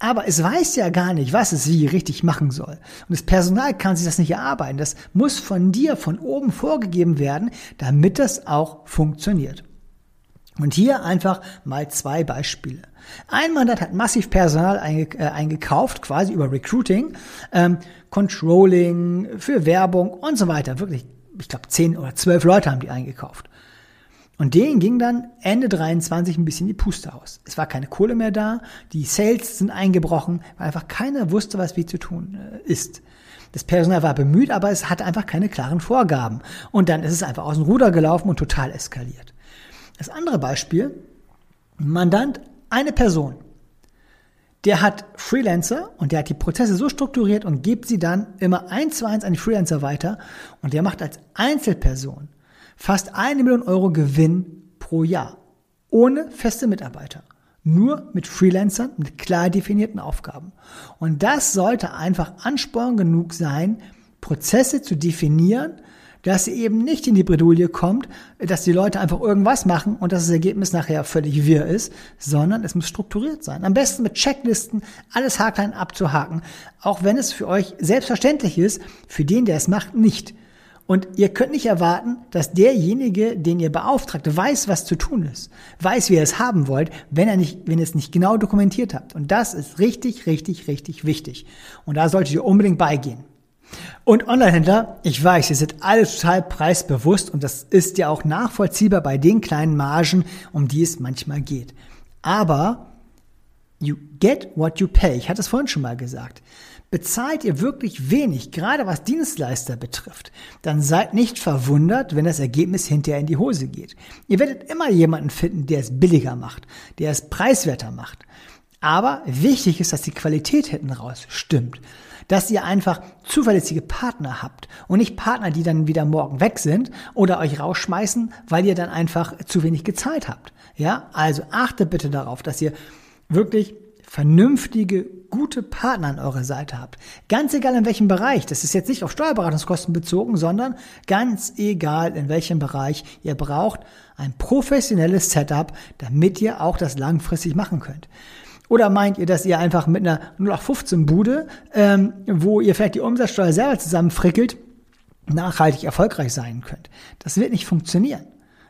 aber es weiß ja gar nicht, was es wie richtig machen soll. Und das Personal kann sich das nicht erarbeiten. Das muss von dir von oben vorgegeben werden, damit das auch funktioniert. Und hier einfach mal zwei Beispiele. Ein Mandant hat massiv Personal einge äh, eingekauft, quasi über Recruiting, ähm, Controlling, für Werbung und so weiter. Wirklich, ich glaube, zehn oder zwölf Leute haben die eingekauft. Und denen ging dann Ende 23 ein bisschen die Puste aus. Es war keine Kohle mehr da, die Sales sind eingebrochen, weil einfach keiner wusste, was wie zu tun äh, ist. Das Personal war bemüht, aber es hatte einfach keine klaren Vorgaben. Und dann ist es einfach aus dem Ruder gelaufen und total eskaliert. Das andere Beispiel, Mandant, eine Person, der hat Freelancer und der hat die Prozesse so strukturiert und gibt sie dann immer eins zu eins an die Freelancer weiter und der macht als Einzelperson fast eine Million Euro Gewinn pro Jahr. ohne feste Mitarbeiter. Nur mit Freelancern mit klar definierten Aufgaben. Und das sollte einfach Ansporn genug sein, Prozesse zu definieren, dass sie eben nicht in die Bredouille kommt, dass die Leute einfach irgendwas machen und dass das Ergebnis nachher völlig wirr ist, sondern es muss strukturiert sein. Am besten mit Checklisten alles haarklein abzuhaken, auch wenn es für euch selbstverständlich ist, für den, der es macht, nicht. Und ihr könnt nicht erwarten, dass derjenige, den ihr beauftragt, weiß, was zu tun ist, weiß, wie ihr es haben wollt, wenn er nicht, wenn ihr es nicht genau dokumentiert habt. Und das ist richtig, richtig, richtig wichtig. Und da solltet ihr unbedingt beigehen. Und Online-Händler, ich weiß, ihr seid alle total preisbewusst und das ist ja auch nachvollziehbar bei den kleinen Margen, um die es manchmal geht. Aber you get what you pay. Ich hatte es vorhin schon mal gesagt. Bezahlt ihr wirklich wenig, gerade was Dienstleister betrifft, dann seid nicht verwundert, wenn das Ergebnis hinterher in die Hose geht. Ihr werdet immer jemanden finden, der es billiger macht, der es preiswerter macht. Aber wichtig ist, dass die Qualität hinten raus stimmt dass ihr einfach zuverlässige Partner habt und nicht Partner, die dann wieder morgen weg sind oder euch rausschmeißen, weil ihr dann einfach zu wenig gezahlt habt. Ja, also achtet bitte darauf, dass ihr wirklich vernünftige, gute Partner an eurer Seite habt. Ganz egal in welchem Bereich. Das ist jetzt nicht auf Steuerberatungskosten bezogen, sondern ganz egal in welchem Bereich. Ihr braucht ein professionelles Setup, damit ihr auch das langfristig machen könnt. Oder meint ihr, dass ihr einfach mit einer 0815 Bude, ähm, wo ihr vielleicht die Umsatzsteuer selber zusammenfrickelt, nachhaltig erfolgreich sein könnt? Das wird nicht funktionieren.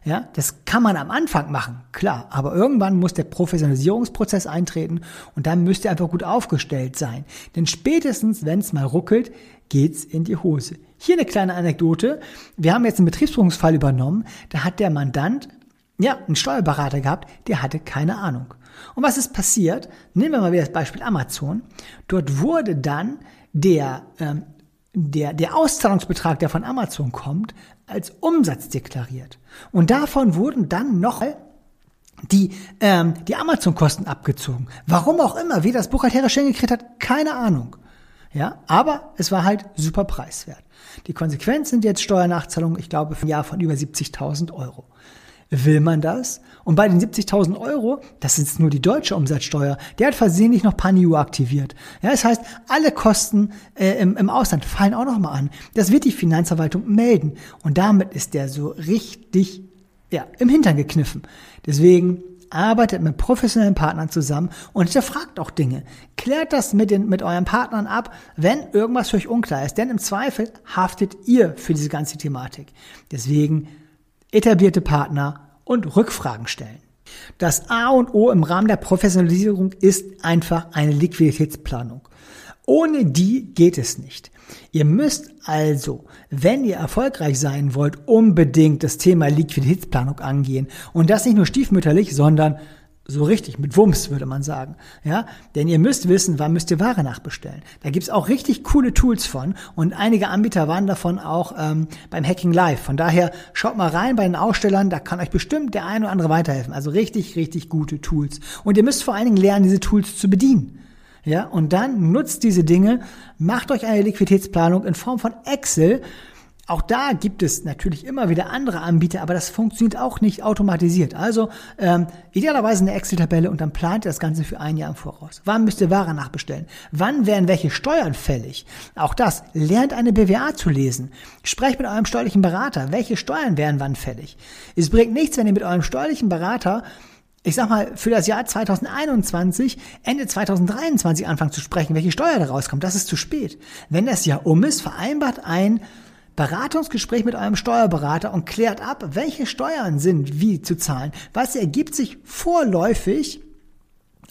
Ja, das kann man am Anfang machen, klar, aber irgendwann muss der Professionalisierungsprozess eintreten und dann müsst ihr einfach gut aufgestellt sein. Denn spätestens, wenn es mal ruckelt, geht's in die Hose. Hier eine kleine Anekdote. Wir haben jetzt einen Betriebsprüfungsfall übernommen, da hat der Mandant ja, einen Steuerberater gehabt, der hatte keine Ahnung. Und was ist passiert? Nehmen wir mal wieder das Beispiel Amazon. Dort wurde dann der, ähm, der, der Auszahlungsbetrag, der von Amazon kommt, als Umsatz deklariert. Und davon wurden dann noch die, ähm, die Amazon-Kosten abgezogen. Warum auch immer, wie das buchhalterisch hingekriegt hat, keine Ahnung. Ja, aber es war halt super preiswert. Die Konsequenz sind jetzt Steuernachzahlungen, ich glaube, für ein Jahr von über 70.000 Euro. Will man das? Und bei den 70.000 Euro, das ist nur die deutsche Umsatzsteuer, der hat versehentlich noch PANIU aktiviert. Ja, das heißt, alle Kosten äh, im, im Ausland fallen auch nochmal an. Das wird die Finanzverwaltung melden. Und damit ist der so richtig ja, im Hintern gekniffen. Deswegen arbeitet mit professionellen Partnern zusammen und hinterfragt auch Dinge. Klärt das mit, den, mit euren Partnern ab, wenn irgendwas für euch unklar ist. Denn im Zweifel haftet ihr für diese ganze Thematik. Deswegen etablierte Partner und Rückfragen stellen. Das A und O im Rahmen der Professionalisierung ist einfach eine Liquiditätsplanung. Ohne die geht es nicht. Ihr müsst also, wenn ihr erfolgreich sein wollt, unbedingt das Thema Liquiditätsplanung angehen. Und das nicht nur stiefmütterlich, sondern so richtig, mit Wumms würde man sagen. Ja, denn ihr müsst wissen, wann müsst ihr Ware nachbestellen. Da gibt's auch richtig coole Tools von und einige Anbieter waren davon auch ähm, beim Hacking Live. Von daher schaut mal rein bei den Ausstellern, da kann euch bestimmt der eine oder andere weiterhelfen. Also richtig, richtig gute Tools. Und ihr müsst vor allen Dingen lernen, diese Tools zu bedienen. Ja, und dann nutzt diese Dinge, macht euch eine Liquiditätsplanung in Form von Excel auch da gibt es natürlich immer wieder andere Anbieter, aber das funktioniert auch nicht automatisiert. Also ähm, idealerweise eine Excel-Tabelle und dann plant ihr das Ganze für ein Jahr im Voraus. Wann müsst ihr Ware nachbestellen? Wann werden welche Steuern fällig? Auch das. Lernt eine BWA zu lesen. Sprecht mit eurem steuerlichen Berater. Welche Steuern werden wann fällig? Es bringt nichts, wenn ihr mit eurem steuerlichen Berater ich sag mal, für das Jahr 2021, Ende 2023 anfangen zu sprechen, welche Steuer da rauskommt. Das ist zu spät. Wenn das Jahr um ist, vereinbart ein Beratungsgespräch mit eurem Steuerberater und klärt ab, welche Steuern sind wie zu zahlen. Was ergibt sich vorläufig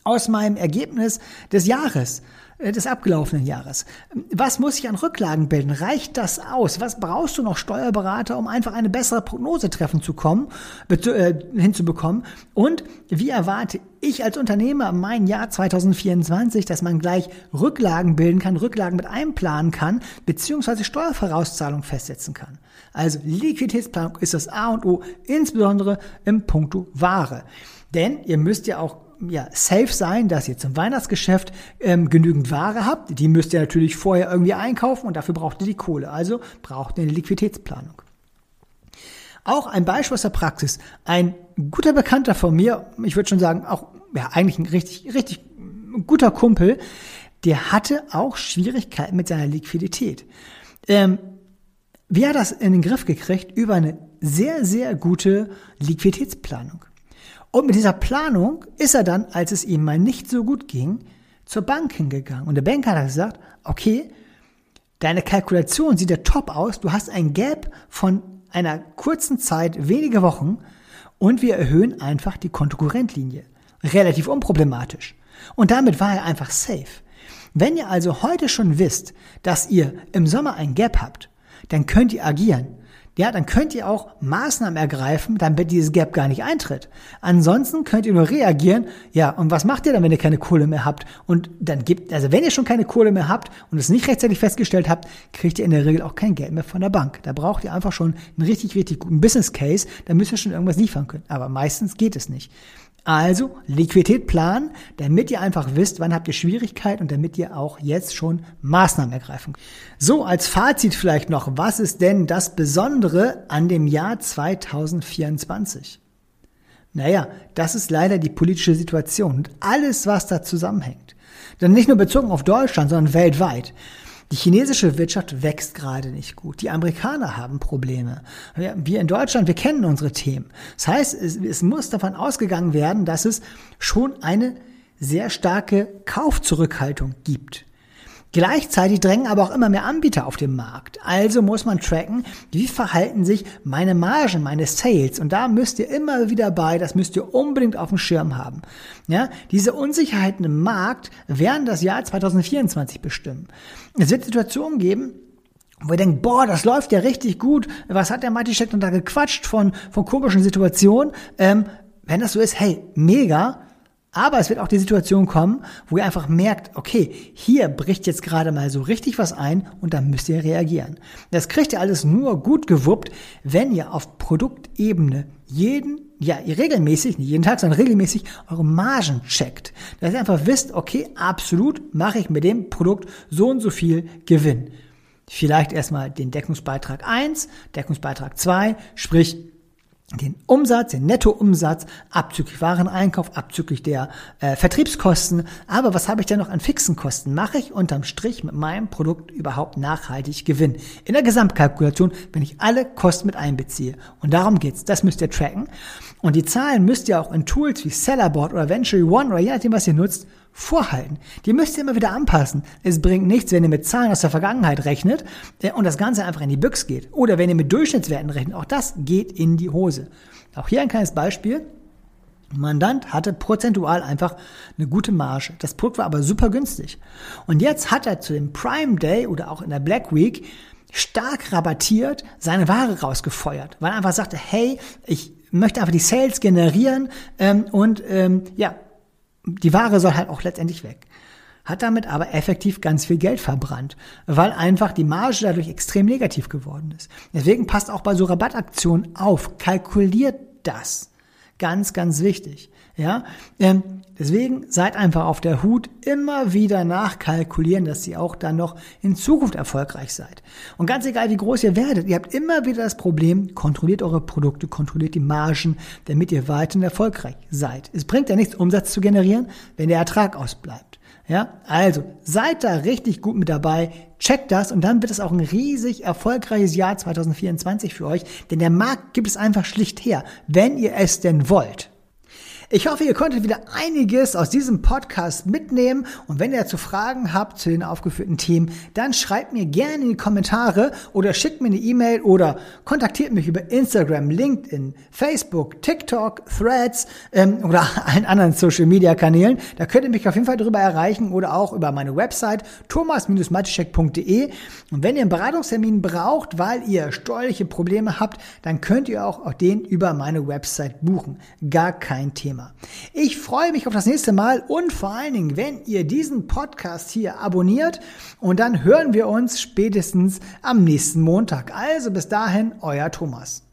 aus meinem Ergebnis des Jahres? Äh, des abgelaufenen Jahres. Was muss ich an Rücklagen bilden? Reicht das aus? Was brauchst du noch Steuerberater, um einfach eine bessere Prognose treffen zu kommen, äh, hinzubekommen? Und wie erwarte ich als Unternehmer mein Jahr 2024, dass man gleich Rücklagen bilden kann, Rücklagen mit einplanen kann, beziehungsweise Steuervorauszahlung festsetzen kann? Also Liquiditätsplanung ist das A und O, insbesondere im Punkto Ware. Denn ihr müsst ja auch ja, safe sein, dass ihr zum Weihnachtsgeschäft ähm, genügend Ware habt. Die müsst ihr natürlich vorher irgendwie einkaufen und dafür braucht ihr die Kohle. Also braucht ihr eine Liquiditätsplanung. Auch ein Beispiel aus der Praxis. Ein guter Bekannter von mir, ich würde schon sagen, auch ja, eigentlich ein richtig, richtig guter Kumpel, der hatte auch Schwierigkeiten mit seiner Liquidität. Ähm, wie hat das in den Griff gekriegt? Über eine sehr, sehr gute Liquiditätsplanung. Und mit dieser Planung ist er dann, als es ihm mal nicht so gut ging, zur Bank hingegangen. Und der Banker hat gesagt, okay, deine Kalkulation sieht ja top aus, du hast ein Gap von einer kurzen Zeit, wenige Wochen, und wir erhöhen einfach die Kontokorrentlinie. Relativ unproblematisch. Und damit war er einfach safe. Wenn ihr also heute schon wisst, dass ihr im Sommer ein Gap habt, dann könnt ihr agieren. Ja, dann könnt ihr auch Maßnahmen ergreifen, damit dieses Gap gar nicht eintritt. Ansonsten könnt ihr nur reagieren. Ja, und was macht ihr dann, wenn ihr keine Kohle mehr habt? Und dann gibt, also wenn ihr schon keine Kohle mehr habt und es nicht rechtzeitig festgestellt habt, kriegt ihr in der Regel auch kein Geld mehr von der Bank. Da braucht ihr einfach schon einen richtig, richtig guten Business Case. Da müsst ihr schon irgendwas liefern können. Aber meistens geht es nicht. Also Liquidität planen, damit ihr einfach wisst, wann habt ihr Schwierigkeit und damit ihr auch jetzt schon Maßnahmen ergreifen könnt. So, als Fazit vielleicht noch, was ist denn das Besondere an dem Jahr 2024? Naja, das ist leider die politische Situation und alles, was da zusammenhängt. Dann nicht nur bezogen auf Deutschland, sondern weltweit. Die chinesische Wirtschaft wächst gerade nicht gut. Die Amerikaner haben Probleme. Wir in Deutschland, wir kennen unsere Themen. Das heißt, es, es muss davon ausgegangen werden, dass es schon eine sehr starke Kaufzurückhaltung gibt. Gleichzeitig drängen aber auch immer mehr Anbieter auf den Markt. Also muss man tracken, wie verhalten sich meine Margen, meine Sales. Und da müsst ihr immer wieder bei, das müsst ihr unbedingt auf dem Schirm haben. Ja, diese Unsicherheiten im Markt werden das Jahr 2024 bestimmen. Es wird Situationen geben, wo ihr denkt, boah, das läuft ja richtig gut. Was hat der Matischek denn da gequatscht von, von komischen Situationen? Ähm, wenn das so ist, hey, mega. Aber es wird auch die Situation kommen, wo ihr einfach merkt, okay, hier bricht jetzt gerade mal so richtig was ein und dann müsst ihr reagieren. Das kriegt ihr alles nur gut gewuppt, wenn ihr auf Produktebene jeden, ja, ihr regelmäßig, nicht jeden Tag, sondern regelmäßig eure Margen checkt. Dass ihr einfach wisst, okay, absolut mache ich mit dem Produkt so und so viel Gewinn. Vielleicht erstmal den Deckungsbeitrag 1, Deckungsbeitrag 2, sprich den Umsatz, den Nettoumsatz, abzüglich Wareneinkauf, abzüglich der äh, Vertriebskosten. Aber was habe ich denn noch an fixen Kosten? Mache ich unterm Strich mit meinem Produkt überhaupt nachhaltig Gewinn? In der Gesamtkalkulation, wenn ich alle Kosten mit einbeziehe. Und darum geht's. Das müsst ihr tracken. Und die Zahlen müsst ihr auch in Tools wie Sellerboard oder Venture One oder je nachdem, was ihr nutzt, vorhalten. Die müsst ihr immer wieder anpassen. Es bringt nichts, wenn ihr mit Zahlen aus der Vergangenheit rechnet äh, und das Ganze einfach in die Büchs geht. Oder wenn ihr mit Durchschnittswerten rechnet. Auch das geht in die Hose. Auch hier ein kleines Beispiel. Mandant hatte prozentual einfach eine gute Marge. Das Produkt war aber super günstig. Und jetzt hat er zu dem Prime Day oder auch in der Black Week stark rabattiert seine Ware rausgefeuert, weil er einfach sagte, hey, ich möchte einfach die Sales generieren ähm, und ähm, ja, die Ware soll halt auch letztendlich weg. Hat damit aber effektiv ganz viel Geld verbrannt, weil einfach die Marge dadurch extrem negativ geworden ist. Deswegen passt auch bei so Rabattaktionen auf, kalkuliert das. Ganz, ganz wichtig. Ja, ähm, deswegen seid einfach auf der Hut, immer wieder nachkalkulieren, dass ihr auch dann noch in Zukunft erfolgreich seid. Und ganz egal, wie groß ihr werdet, ihr habt immer wieder das Problem, kontrolliert eure Produkte, kontrolliert die Margen, damit ihr weiterhin erfolgreich seid. Es bringt ja nichts, Umsatz zu generieren, wenn der Ertrag ausbleibt. Ja, also seid da richtig gut mit dabei, checkt das und dann wird es auch ein riesig erfolgreiches Jahr 2024 für euch, denn der Markt gibt es einfach schlicht her, wenn ihr es denn wollt. Ich hoffe, ihr konntet wieder einiges aus diesem Podcast mitnehmen. Und wenn ihr dazu Fragen habt zu den aufgeführten Themen, dann schreibt mir gerne in die Kommentare oder schickt mir eine E-Mail oder kontaktiert mich über Instagram, LinkedIn, Facebook, TikTok, Threads ähm, oder allen anderen Social-Media-Kanälen. Da könnt ihr mich auf jeden Fall darüber erreichen oder auch über meine Website thomas-matischek.de. Und wenn ihr einen Beratungstermin braucht, weil ihr steuerliche Probleme habt, dann könnt ihr auch den über meine Website buchen. Gar kein Thema. Thema. Ich freue mich auf das nächste Mal und vor allen Dingen, wenn ihr diesen Podcast hier abonniert und dann hören wir uns spätestens am nächsten Montag. Also bis dahin, euer Thomas.